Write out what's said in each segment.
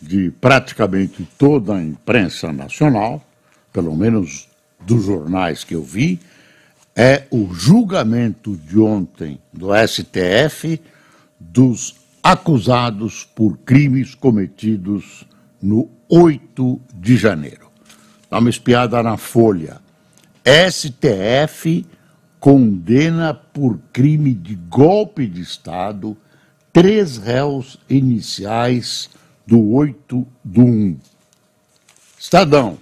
de praticamente toda a imprensa nacional, pelo menos dos jornais que eu vi, é o julgamento de ontem do STF dos acusados por crimes cometidos no 8 de janeiro. Dá uma espiada na Folha. STF condena por crime de golpe de Estado três réus iniciais do 8 do 1. Estadão.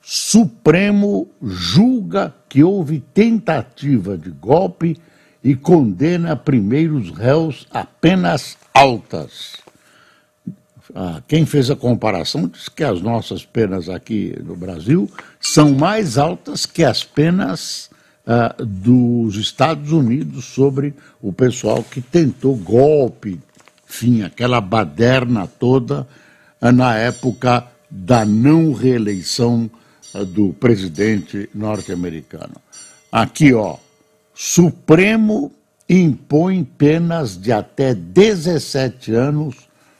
Supremo julga que houve tentativa de golpe e condena primeiros réus apenas altas. Ah, quem fez a comparação diz que as nossas penas aqui no Brasil são mais altas que as penas ah, dos Estados Unidos sobre o pessoal que tentou golpe, enfim, aquela baderna toda eh, na época da não reeleição eh, do presidente norte-americano. Aqui, ó, Supremo impõe penas de até 17 anos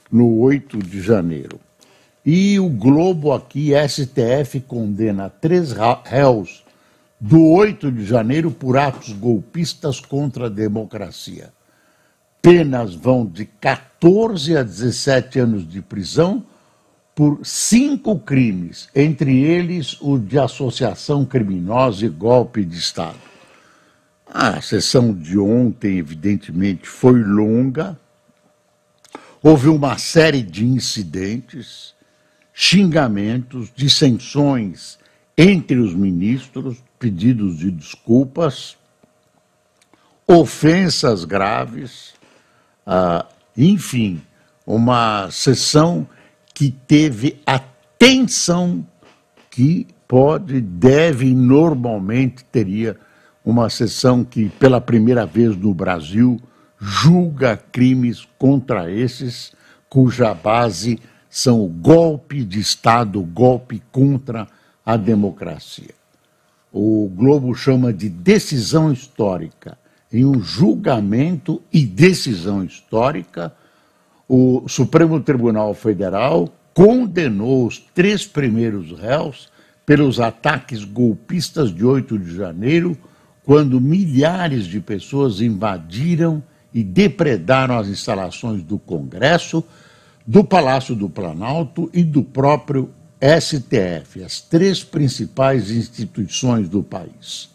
no 8 de janeiro. E o Globo aqui, STF, condena três réus do 8 de janeiro por atos golpistas contra a democracia penas vão de 14 a 17 anos de prisão por cinco crimes, entre eles o de associação criminosa e golpe de Estado. A sessão de ontem, evidentemente, foi longa, houve uma série de incidentes, xingamentos, dissensões entre os ministros, pedidos de desculpas, ofensas graves ah, enfim, uma sessão que teve a tensão que pode, deve, normalmente teria uma sessão que, pela primeira vez no Brasil, julga crimes contra esses cuja base são o golpe de Estado, golpe contra a democracia. O Globo chama de decisão histórica em um julgamento e decisão histórica, o Supremo Tribunal Federal condenou os três primeiros réus pelos ataques golpistas de 8 de janeiro, quando milhares de pessoas invadiram e depredaram as instalações do Congresso, do Palácio do Planalto e do próprio STF, as três principais instituições do país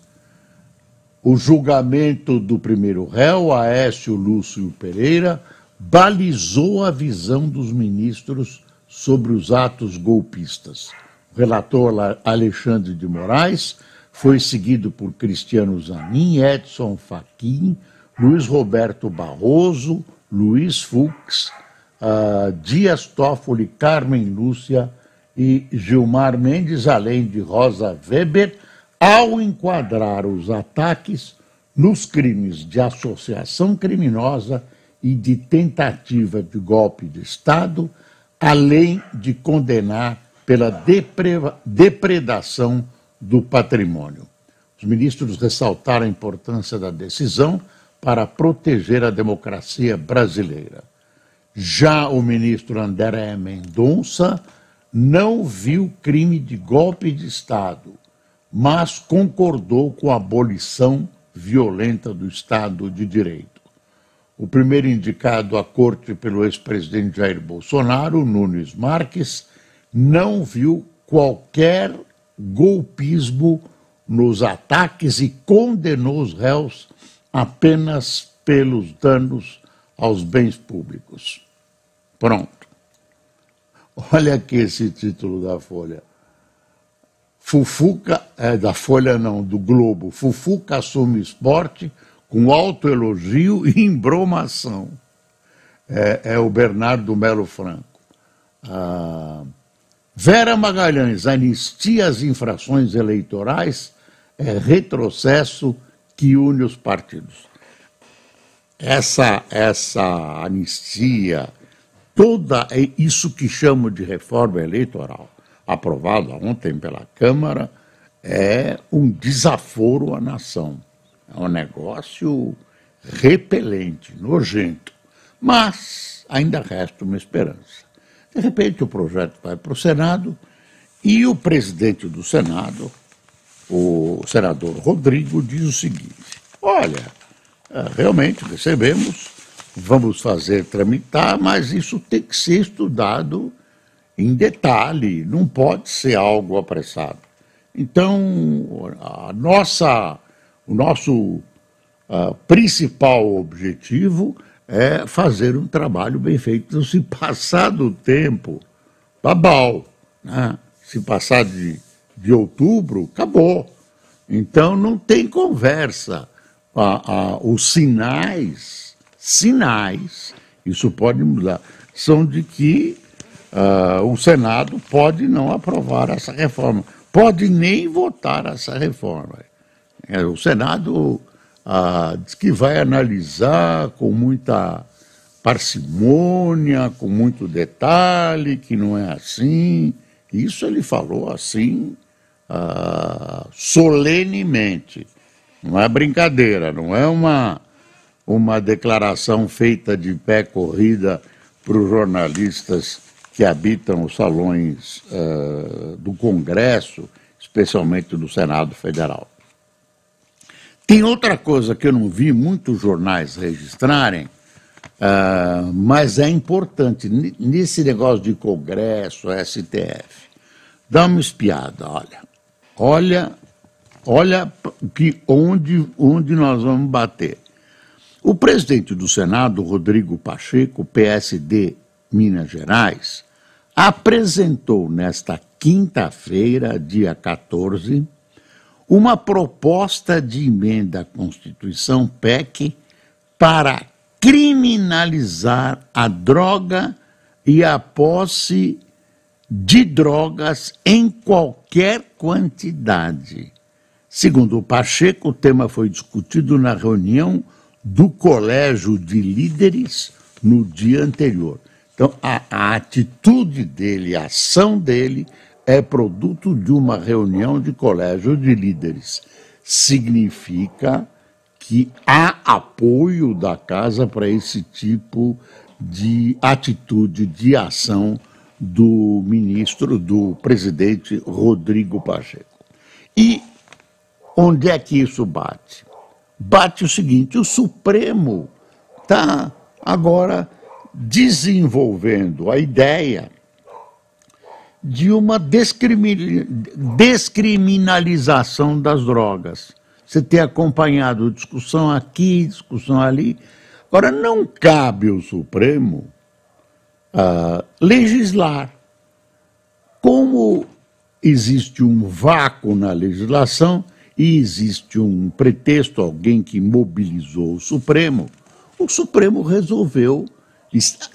o julgamento do primeiro réu, Aécio Lúcio Pereira, balizou a visão dos ministros sobre os atos golpistas. O relator Alexandre de Moraes foi seguido por Cristiano Zanin, Edson Fachin, Luiz Roberto Barroso, Luiz Fux, uh, Dias Toffoli, Carmen Lúcia e Gilmar Mendes, além de Rosa Weber, ao enquadrar os ataques nos crimes de associação criminosa e de tentativa de golpe de Estado, além de condenar pela depredação do patrimônio. Os ministros ressaltaram a importância da decisão para proteger a democracia brasileira. Já o ministro André Mendonça não viu crime de golpe de Estado mas concordou com a abolição violenta do Estado de Direito. O primeiro indicado à corte pelo ex-presidente Jair Bolsonaro, Nunes Marques, não viu qualquer golpismo nos ataques e condenou os réus apenas pelos danos aos bens públicos. Pronto. Olha aqui esse título da Folha. Fufuca, é, da Folha não, do Globo, Fufuca assume esporte com autoelogio e embromação. É, é o Bernardo Melo Franco. ah, Vera Magalhães anistia as infrações eleitorais é retrocesso que une os partidos. Essa, essa anistia, toda isso que chamo de reforma eleitoral, aprovada ontem pela Câmara, é um desaforo à nação. É um negócio repelente, nojento. Mas ainda resta uma esperança. De repente o projeto vai para o Senado e o presidente do Senado, o senador Rodrigo, diz o seguinte: olha, é, realmente recebemos, vamos fazer tramitar, mas isso tem que ser estudado em detalhe, não pode ser algo apressado. Então, a nossa, o nosso uh, principal objetivo é fazer um trabalho bem feito. Então, se passar do tempo, babau. Né? Se passar de, de outubro, acabou. Então, não tem conversa. Ah, ah, os sinais, sinais, isso pode mudar, são de que uh, o Senado pode não aprovar essa reforma, pode nem votar essa reforma. É, o Senado uh, diz que vai analisar com muita parcimônia, com muito detalhe, que não é assim. Isso ele falou assim, uh, solenemente. Não é brincadeira, não é uma, uma declaração feita de pé corrida para os jornalistas que habitam os salões uh, do Congresso, especialmente do Senado Federal. Tem outra coisa que eu não vi muitos jornais registrarem, uh, mas é importante nesse negócio de Congresso, STF. Dá uma espiada, olha. Olha, olha que onde, onde nós vamos bater. O presidente do Senado, Rodrigo Pacheco, PSD Minas Gerais, apresentou nesta quinta-feira, dia 14, uma proposta de emenda à Constituição PEC para criminalizar a droga e a posse de drogas em qualquer quantidade. Segundo o Pacheco, o tema foi discutido na reunião do Colégio de Líderes no dia anterior. Então, a, a atitude dele, a ação dele, é produto de uma reunião de colégio de líderes. Significa que há apoio da casa para esse tipo de atitude, de ação do ministro, do presidente Rodrigo Pacheco. E onde é que isso bate? Bate o seguinte: o Supremo está agora desenvolvendo a ideia de uma descriminalização das drogas. Você tem acompanhado discussão aqui, discussão ali. Agora, não cabe ao Supremo uh, legislar. Como existe um vácuo na legislação e existe um pretexto, alguém que mobilizou o Supremo, o Supremo resolveu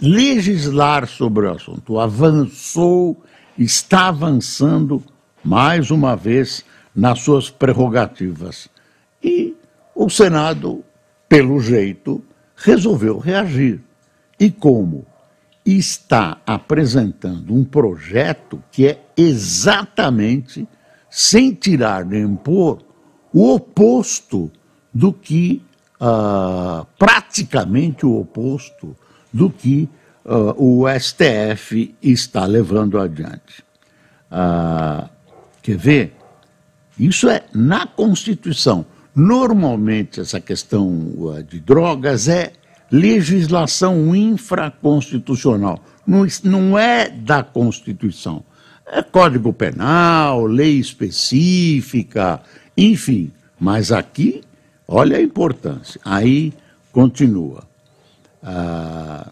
legislar sobre o assunto, avançou, está avançando mais uma vez nas suas prerrogativas. E o Senado, pelo jeito, resolveu reagir. E como? Está apresentando um projeto que é exatamente, sem tirar nem pôr, o oposto do que, uh, praticamente o oposto do que uh, o STF está levando adiante. Uh, quer ver? Isso é na Constituição. Normalmente, essa questão uh, de drogas é legislação infraconstitucional. Não, não é da Constituição. É Código Penal, lei específica, enfim. Mas aqui, olha a importância. Aí continua. Ah,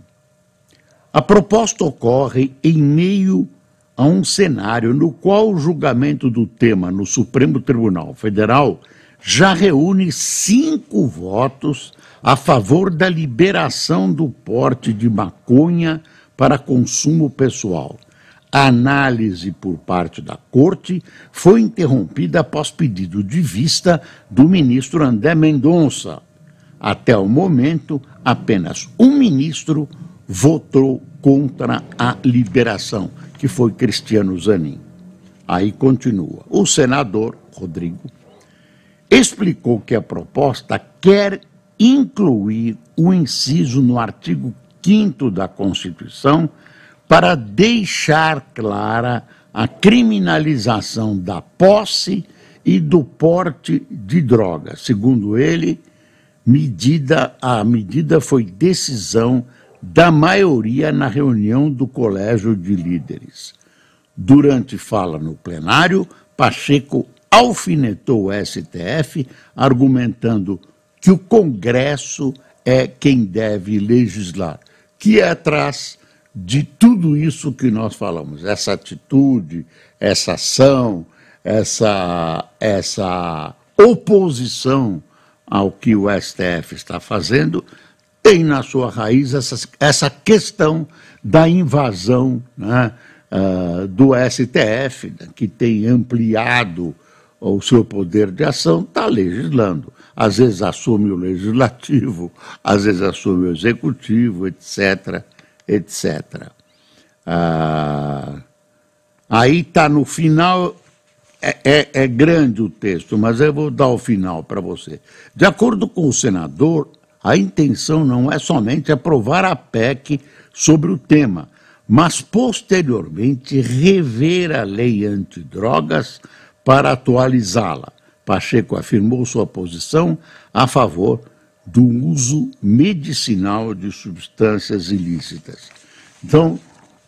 a proposta ocorre em meio a um cenário no qual o julgamento do tema no Supremo Tribunal Federal já reúne cinco votos a favor da liberação do porte de maconha para consumo pessoal. análise por parte da Corte foi interrompida após pedido de vista do ministro André Mendonça. Até o momento, apenas um ministro votou contra a liberação, que foi Cristiano Zanin. Aí continua. O senador Rodrigo explicou que a proposta quer incluir o inciso no artigo 5 da Constituição para deixar clara a criminalização da posse e do porte de droga. Segundo ele, medida, a medida foi decisão da maioria na reunião do Colégio de Líderes. Durante fala no plenário, Pacheco alfinetou o STF, argumentando que o Congresso é quem deve legislar, que é atrás de tudo isso que nós falamos, essa atitude, essa ação, essa, essa oposição ao que o STF está fazendo, tem na sua raiz essa, essa questão da invasão né, uh, do STF, que tem ampliado o seu poder de ação, está legislando. Às vezes assume o legislativo, às vezes assume o executivo, etc etc. Ah, aí está no final, é, é, é, grande o texto, mas eu vou dar o final para você. De acordo com o senador, a intenção não é somente aprovar a PEC sobre o tema, mas posteriormente rever a lei antidrogas para atualizá-la. Pacheco afirmou sua posição a favor do uso medicinal de substâncias ilícitas. Então,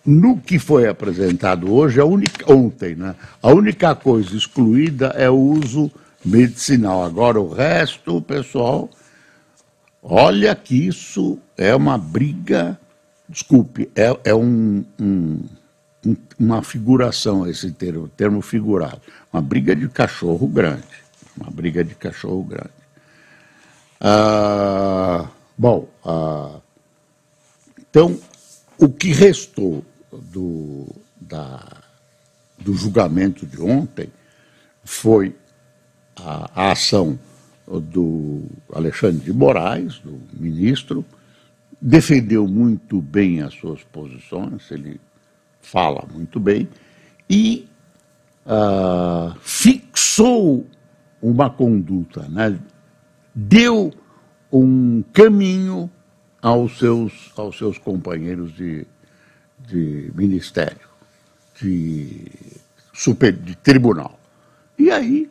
no que foi apresentado hoje, única, ontem, né, a única coisa excluída é o uso medicinal. Agora, o resto, pessoal, olha que isso é uma briga, desculpe, é, é um, um, uma figuração esse termo, termo figurado, uma briga de cachorro grande, uma briga de cachorro grande. Ah, bom, ah, então, o que restou do, da, do julgamento de ontem foi a, a ação do Alexandre de Moraes, do ministro, defendeu muito bem as suas posições, ele fala muito bem, e uh, fixou uma conduta, né? deu um caminho aos seus, aos seus companheiros de, de ministério, de, super, de tribunal. E aí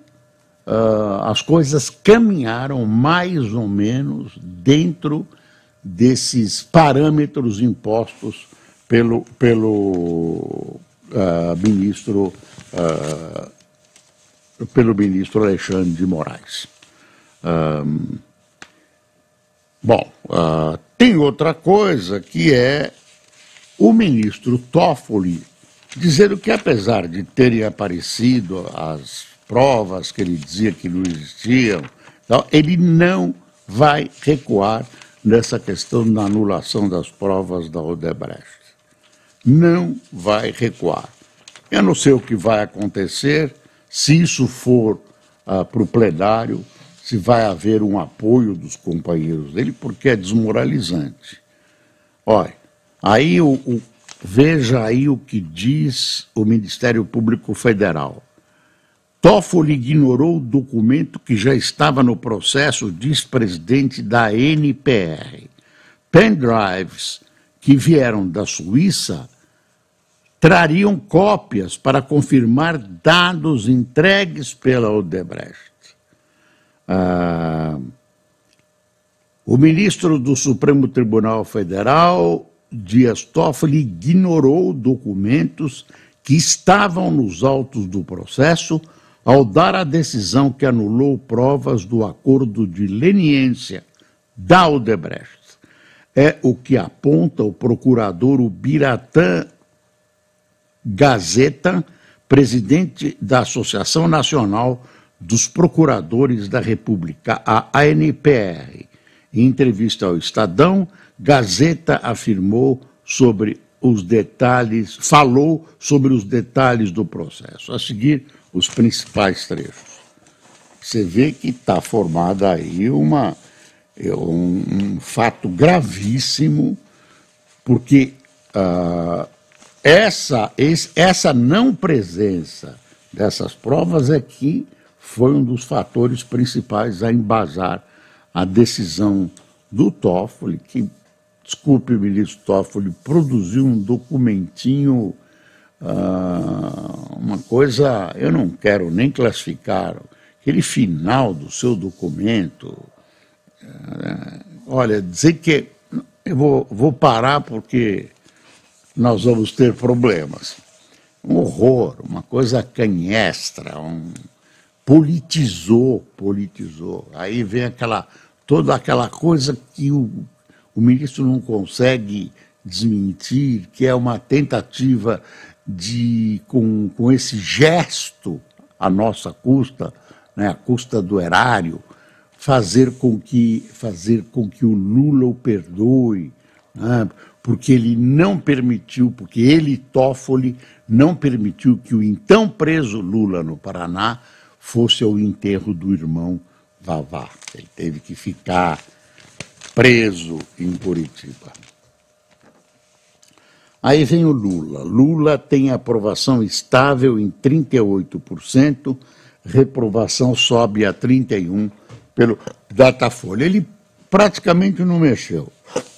uh, as coisas caminharam mais ou menos dentro desses parâmetros impostos pelo, pelo uh, ministro uh, pelo ministro Alexandre de Moraes. Um, bom, tem outra coisa que é o ministro Toffoli dizendo que, apesar de terem aparecido as provas que ele dizia que não existiam, ele não vai recuar nessa questão da anulação das provas da Odebrecht. Não vai recuar. Eu não sei o que vai acontecer se isso for uh, para o plenário se vai haver um apoio dos companheiros dele, porque é desmoralizante. Olha, aí o, o, veja aí o que diz o Ministério Público Federal. Toffoli ignorou o documento que já estava no processo, diz presidente da NPR. Pendrives que vieram da Suíça trariam cópias para confirmar dados entregues pela Odebrecht. Ah, o ministro do Supremo Tribunal Federal, Dias Toffoli, ignorou documentos que estavam nos autos do processo ao dar a decisão que anulou provas do acordo de leniência da Odebrecht. É o que aponta o procurador Ubiratã Gazeta, presidente da Associação Nacional dos Procuradores da República, a ANPR. Em entrevista ao Estadão, Gazeta afirmou sobre os detalhes, falou sobre os detalhes do processo. A seguir, os principais trechos. Você vê que está formada aí uma, é, um, um, fato gravíssimo, porque uh, essa, esse, essa não presença dessas provas é que foi um dos fatores principais a embasar a decisão do Toffoli, que, desculpe ministro Toffoli, produziu um documentinho, uh, uma coisa, eu não quero nem classificar, aquele final do seu documento, uh, olha, dizer que eu vou, vou parar porque nós vamos ter problemas. Um horror, uma coisa canhestra, um, politizou, politizou. Aí vem aquela toda aquela coisa que o, o ministro não consegue desmentir, que é uma tentativa de, com, com esse gesto, a nossa custa, né, a custa do erário, fazer com que, fazer com que o Lula o perdoe, né, porque ele não permitiu, porque ele, Toffoli, não permitiu que o então preso Lula no Paraná fosse ao enterro do irmão Vavá. Ele teve que ficar preso em Curitiba. Aí vem o Lula. Lula tem aprovação estável em 38%, reprovação sobe a 31% pelo Datafolha. Ele praticamente não mexeu.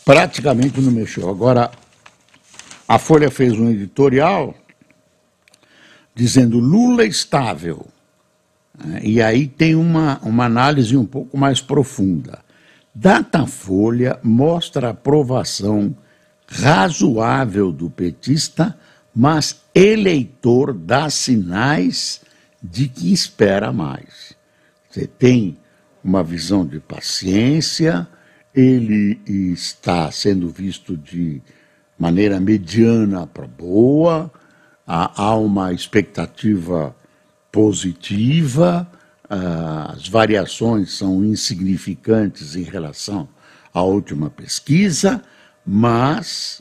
Praticamente não mexeu. Agora, a Folha fez um editorial dizendo Lula estável, e aí tem uma, uma análise um pouco mais profunda. Datafolha mostra aprovação razoável do petista, mas eleitor dá sinais de que espera mais. Você tem uma visão de paciência, ele está sendo visto de maneira mediana para boa, há, uma expectativa positiva, as variações são insignificantes em relação à última pesquisa, mas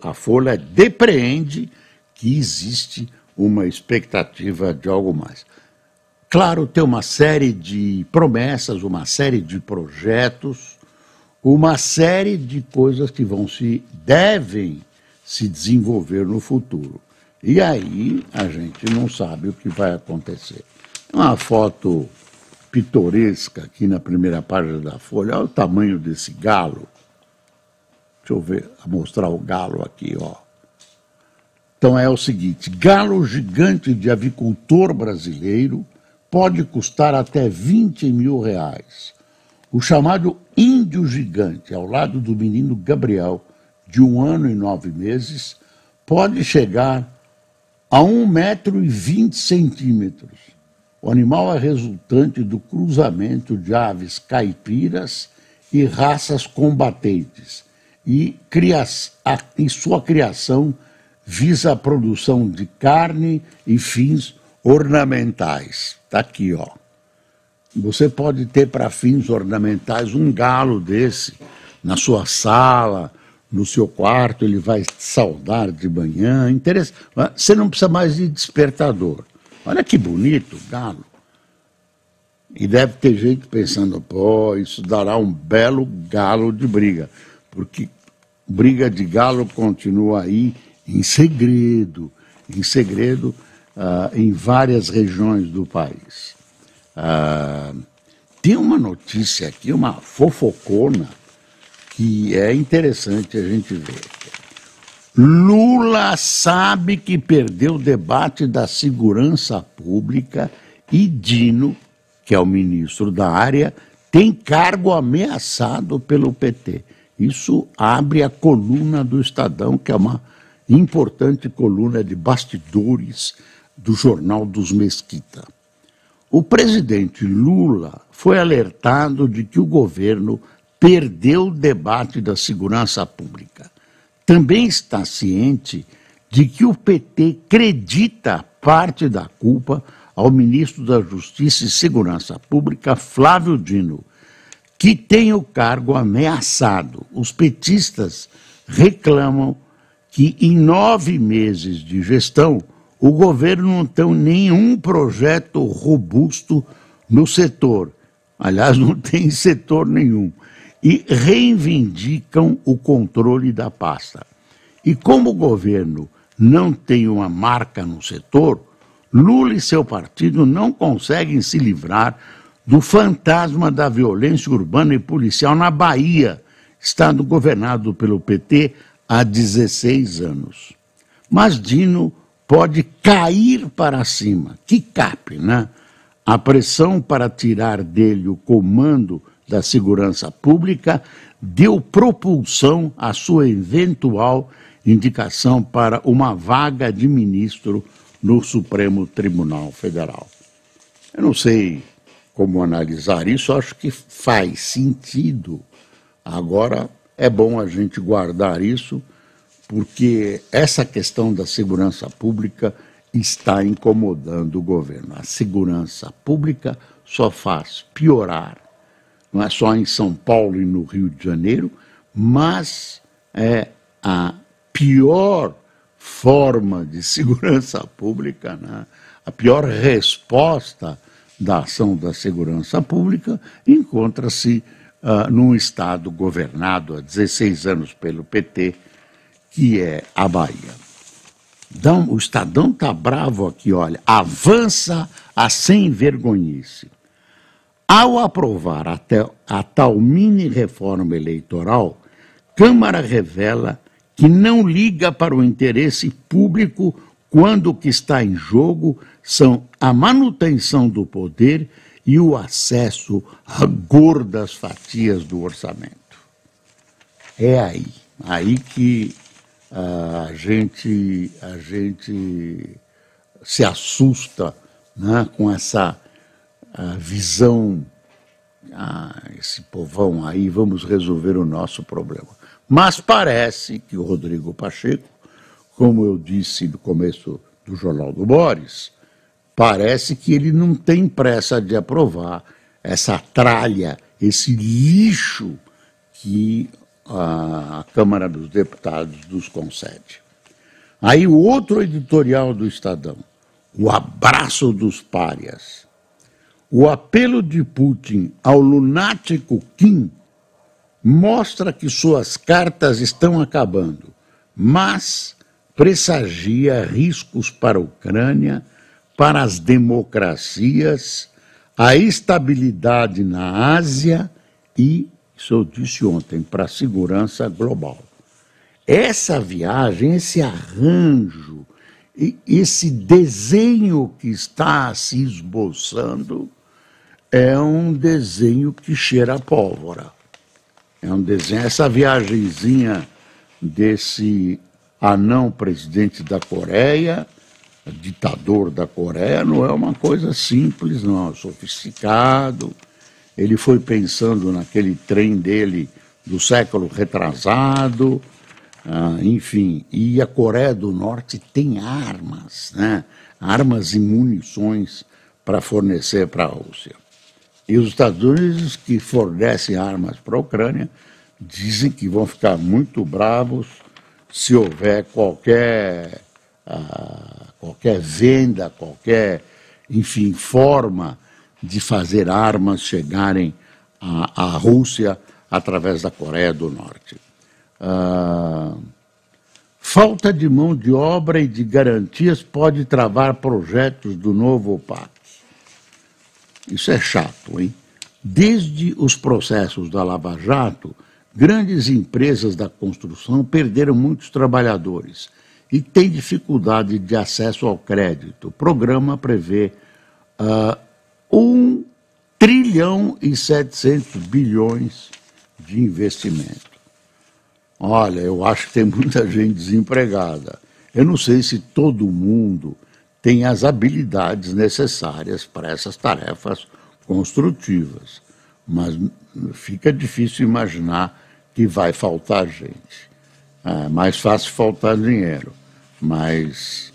a Folha depreende que existe uma expectativa de algo mais. Claro, tem uma série de promessas, uma série de projetos, uma série de coisas que vão se devem se desenvolver no futuro. E aí a gente não sabe o que vai acontecer. Uma foto pitoresca aqui na primeira página da Folha. Olha o tamanho desse galo. Deixa eu ver, mostrar o galo aqui, ó. Então é o seguinte: galo gigante de avicultor brasileiro pode custar até 20 mil reais. O chamado índio gigante, ao lado do menino Gabriel, de um ano e nove meses, pode chegar a 1,20 metro e 20 centímetros. O animal é resultante do cruzamento de aves caipiras e raças combatentes, e, cria a, e sua criação visa a produção de carne e fins ornamentais. Está aqui, ó. Você pode ter para fins ornamentais um galo desse na sua sala, no seu quarto, ele vai saudar de manhã. Interessa... Você não precisa mais de despertador. Olha que bonito, galo. E deve ter gente pensando, pô, isso dará um belo galo de briga. Porque briga de galo continua aí em segredo, em segredo uh, em várias regiões do país. Uh, tem uma notícia aqui, uma fofocona, que é interessante a gente ver. Lula sabe que perdeu o debate da segurança pública e Dino, que é o ministro da área, tem cargo ameaçado pelo PT. Isso abre a coluna do Estadão, que é uma importante coluna de bastidores do Jornal dos Mesquita. O presidente Lula foi alertado de que o governo perdeu o debate da segurança pública. Também está ciente de que o PT acredita parte da culpa ao ministro da Justiça e Segurança Pública, Flávio Dino, que tem o cargo ameaçado. Os petistas reclamam que em nove meses de gestão o governo não tem nenhum projeto robusto no setor. Aliás, não tem setor nenhum. E reivindicam o controle da pasta. E como o governo não tem uma marca no setor, Lula e seu partido não conseguem se livrar do fantasma da violência urbana e policial na Bahia, estado governado pelo PT há 16 anos. Mas Dino pode cair para cima, que cape, né? A pressão para tirar dele o comando da segurança pública deu propulsão à sua eventual indicação para uma vaga de ministro no Supremo Tribunal Federal. Eu não sei como analisar isso, acho que faz sentido. Agora, é bom a gente guardar isso, porque essa questão da segurança pública está incomodando o governo. A segurança pública só faz piorar, não é só em São Paulo e no Rio de Janeiro, mas é a pior forma de segurança pública, né? a pior resposta da ação da segurança pública encontra-se uh, num Estado governado há 16 anos pelo PT, que é a Bahia. Então, o Estadão está bravo aqui, olha, avança a sem vergonhice. Ao aprovar até a tal mini reforma eleitoral, Câmara revela que não liga para o interesse público quando o que está em jogo são a manutenção do poder e o acesso a gordas fatias do orçamento. É aí, aí que uh, a gente a gente se assusta né, com essa uh, visão, ah, esse povão aí, vamos resolver o nosso problema. Mas parece que o Rodrigo Pacheco, como eu disse no começo do Jornal do Boris, parece que ele não tem pressa de aprovar essa tralha, esse lixo que a Câmara dos Deputados nos concede. Aí o outro editorial do Estadão, o abraço dos párias. O apelo de Putin ao lunático Kim mostra que suas cartas estão acabando, mas pressagia riscos para a Ucrânia para as democracias, a estabilidade na Ásia e, isso eu disse ontem, para a segurança global. Essa viagem, esse arranjo, esse desenho que está se esboçando é um desenho que cheira a pólvora. É um desenho, essa viagemzinha desse anão presidente da Coreia ditador da Coreia não é uma coisa simples, não, é sofisticado. Ele foi pensando naquele trem dele do século retrasado, ah, enfim. E a Coreia do Norte tem armas, né? armas e munições para fornecer para a Rússia. E os Estados Unidos, que fornecem armas para a Ucrânia, dizem que vão ficar muito bravos se houver qualquer. Ah, qualquer venda, qualquer, enfim, forma de fazer armas chegarem à, à Rússia através da Coreia do Norte. Ah, falta de mão de obra e de garantias pode travar projetos do novo OPAC. Isso é chato, hein? Desde os processos da Lava Jato, grandes empresas da construção perderam muitos trabalhadores e tem dificuldade de acesso ao crédito. O programa prevê uh, 1 trilhão e 700 bilhões de investimento. Olha, eu acho que tem muita gente desempregada. Eu não sei se todo mundo tem as habilidades necessárias para essas tarefas construtivas, mas fica difícil imaginar que vai faltar gente. É mais fácil faltar dinheiro, mas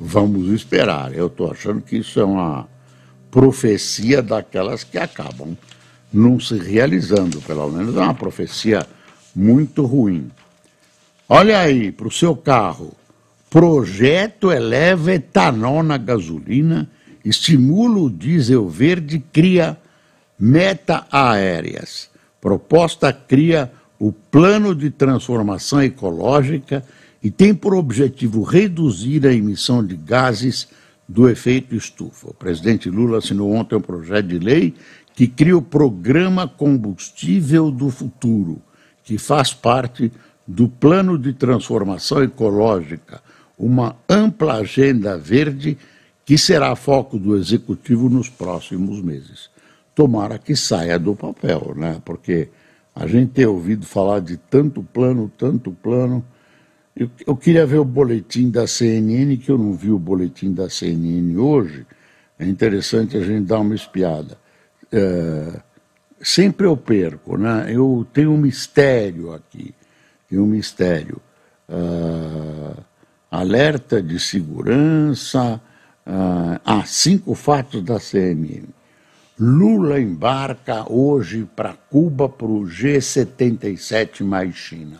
vamos esperar. Eu estou achando que isso é uma profecia daquelas que acabam não se realizando, pelo menos é uma profecia muito ruim. Olha aí, para o seu carro. Projeto eleva etanol na gasolina, estimula o diesel verde, cria meta aéreas. Proposta cria o plano de transformação ecológica e tem por objetivo reduzir a emissão de gases do efeito estufa. O presidente Lula assinou ontem um projeto de lei que cria o Programa Combustível do Futuro, que faz parte do Plano de Transformação Ecológica, uma ampla agenda verde que será foco do Executivo nos próximos meses. Tomara que saia do papel, né? Porque a gente tem ouvido falar de tanto plano, tanto plano. Eu, eu, queria ver o boletim da CNN, que eu não vi o boletim da CNN hoje. É interessante a gente dar uma espiada. É, sempre eu perco, né? Eu tenho um mistério aqui, tenho um mistério. Uh, alerta de segurança, uh, ah, cinco fatos da CNN. Lula embarca hoje para Cuba para o G77 mais China.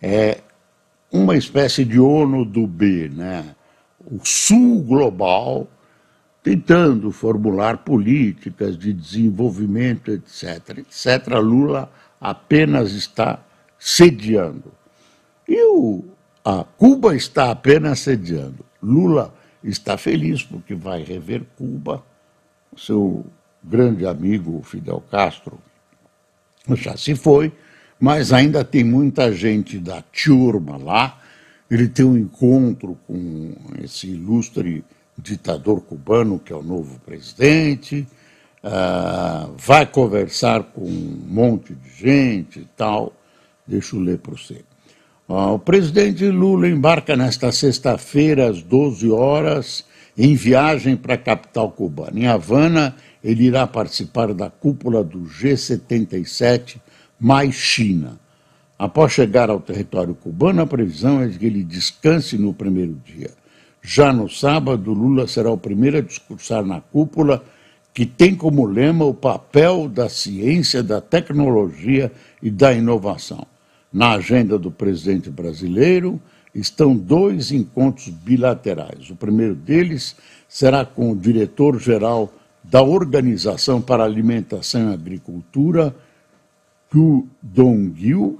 É uma espécie de ONU do B, né? O Sul global tentando formular políticas de desenvolvimento, etc, etc. Lula apenas está sediando. E o, a Cuba está apenas sediando. Lula está feliz porque vai rever Cuba, seu grande amigo Fidel Castro já se foi, mas ainda tem muita gente da turma lá. Ele tem um encontro com esse ilustre ditador cubano, que é o novo presidente, uh, vai conversar com um monte de gente e tal. Deixa eu ler para você. Uh, o presidente Lula embarca nesta sexta-feira, às 12 horas, em viagem para a capital cubana. Em Havana, ele irá participar da cúpula do G77 mais China. Após chegar ao território cubano, a previsão é de que ele descanse no primeiro dia. Já no sábado, Lula será o primeiro a discursar na cúpula, que tem como lema o papel da ciência, da tecnologia e da inovação. Na agenda do presidente brasileiro estão dois encontros bilaterais. O primeiro deles será com o diretor-geral da Organização para Alimentação e Agricultura, Ku Dong-il,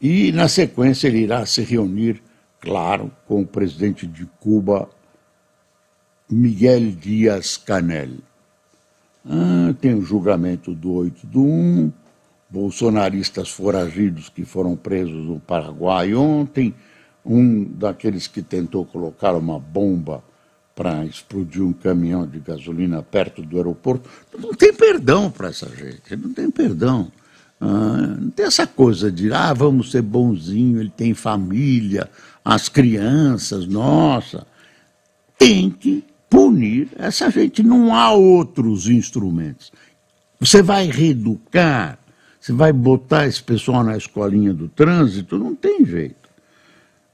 e, na sequência, ele irá se reunir, claro, com o presidente de Cuba, Miguel Dias-Canel. Ah, tem o julgamento do 8 do 1, bolsonaristas foragidos que foram presos no Paraguai ontem, um daqueles que tentou colocar uma bomba para explodir um caminhão de gasolina perto do aeroporto. Não tem perdão para essa gente, não tem perdão. Ah, não tem essa coisa de, ah, vamos ser bonzinho, ele tem família, as crianças, nossa. Tem que punir essa gente, não há outros instrumentos. Você vai reeducar, você vai botar esse pessoal na escolinha do trânsito, não tem jeito.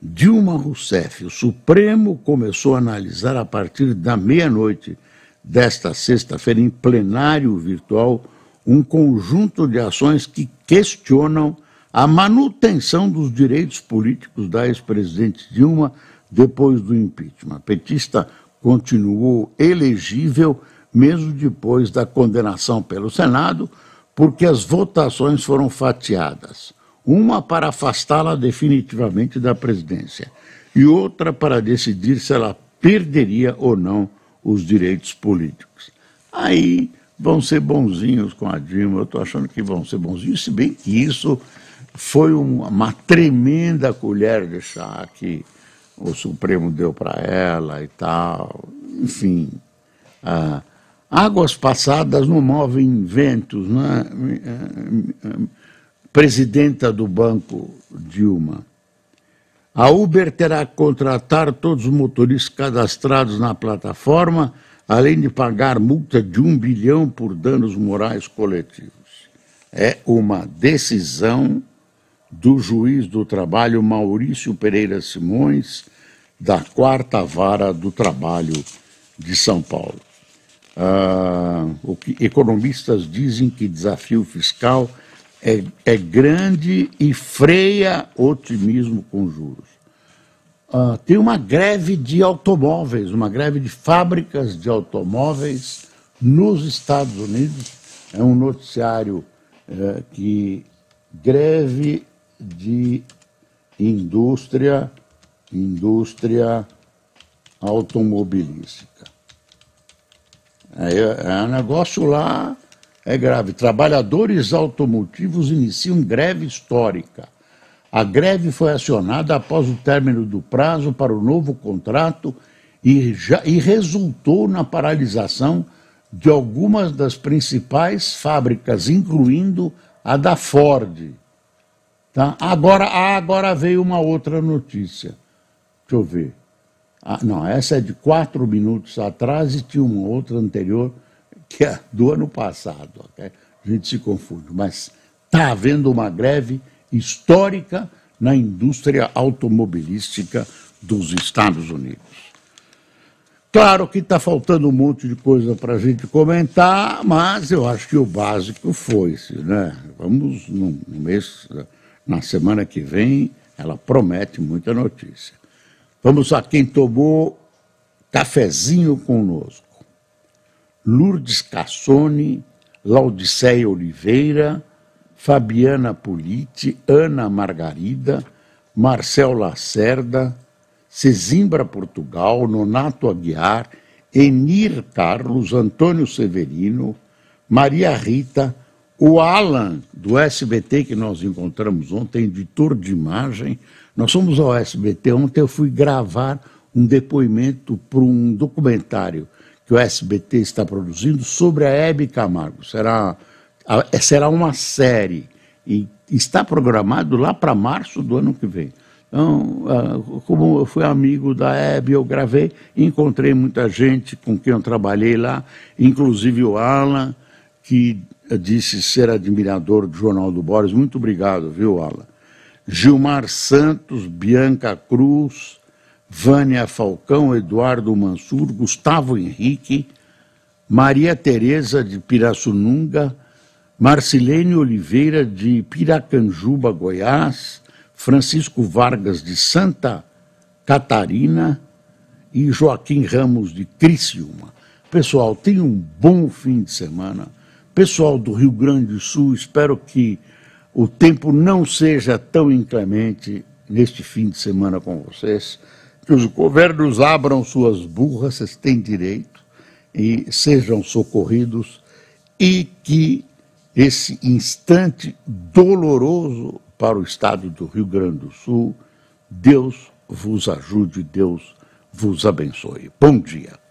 Dilma Rousseff, o Supremo começou a analisar a partir da meia-noite desta sexta-feira, em plenário virtual, um conjunto de ações que questionam a manutenção dos direitos políticos da ex-presidente Dilma depois do impeachment. A petista continuou elegível mesmo depois da condenação pelo Senado, porque as votações foram fatiadas uma para afastá-la definitivamente da presidência e outra para decidir se ela perderia ou não os direitos políticos. Aí vão ser bonzinhos com a Dilma, eu estou achando que vão ser bonzinhos, se bem que isso foi uma tremenda colher de chá que o Supremo deu para ela e tal. Enfim, ah, águas passadas não movem ventos, né? presidenta do banco Dilma. A Uber terá que contratar todos os motoristas cadastrados na plataforma, além de pagar multa de um bilhão por danos morais coletivos. É uma decisão do juiz do trabalho Maurício Pereira Simões, da quarta vara do trabalho de São Paulo. Ah, o que economistas dizem que desafio fiscal é, é grande e freia otimismo com juros. Uh, tem uma greve de automóveis, uma greve de fábricas de automóveis nos Estados Unidos. É um noticiário uh, que greve de indústria, indústria automobilística. É, é um negócio lá é grave. Trabalhadores automotivos iniciam greve histórica. A greve foi acionada após o término do prazo para o novo contrato e, já, e resultou na paralisação de algumas das principais fábricas, incluindo a da Ford. Tá? Agora, agora veio uma outra notícia. Deixa eu ver. Ah, não, essa é de quatro minutos atrás e tinha uma outra anterior que é do ano passado. Okay? A gente se confunde, mas está havendo uma greve histórica na indústria automobilística dos Estados Unidos. Claro que está faltando um monte de coisa para a gente comentar, mas eu acho que o básico foi, né? Vamos no, mês, na semana que vem, ela promete muita notícia. Vamos a quem tomou cafezinho conosco. Lourdes Cassone, Laudiceia Oliveira, Fabiana Politi, Ana Margarida, Marcel Lacerda, Cezimbra Portugal, Nonato Aguiar, Enir Carlos, Antônio Severino, Maria Rita, o Alan, do SBT, que nós encontramos ontem, editor de imagem. Nós somos ao SBT. Ontem eu fui gravar um depoimento para um documentário que o SBT está produzindo sobre a Hebe Camargo. Será, será uma série e está programado lá para março do ano que vem. Então, ah, como eu fui amigo da Hebe, eu gravei, encontrei muita gente com quem eu trabalhei lá, inclusive o Alan, que disse ser admirador do Jornal do Boris. Muito obrigado, viu, Alan? Gilmar Santos, Bianca Cruz, Vânia Falcão, Eduardo Mansur, Gustavo Henrique, Maria Tereza de Pirassununga, Marcilene Oliveira de Piracanjuba, Goiás, Francisco Vargas de Santa Catarina e Joaquim Ramos de Criciúma. Pessoal, tenham um bom fim de semana. Pessoal do Rio Grande do Sul, espero que o tempo não seja tão inclemente neste fim de semana com vocês que os governos abram suas burras, vocês têm direito, e sejam socorridos, e que esse instante doloroso para o estado do Rio Grande do Sul, Deus vos ajude, Deus vos abençoe. Bom dia.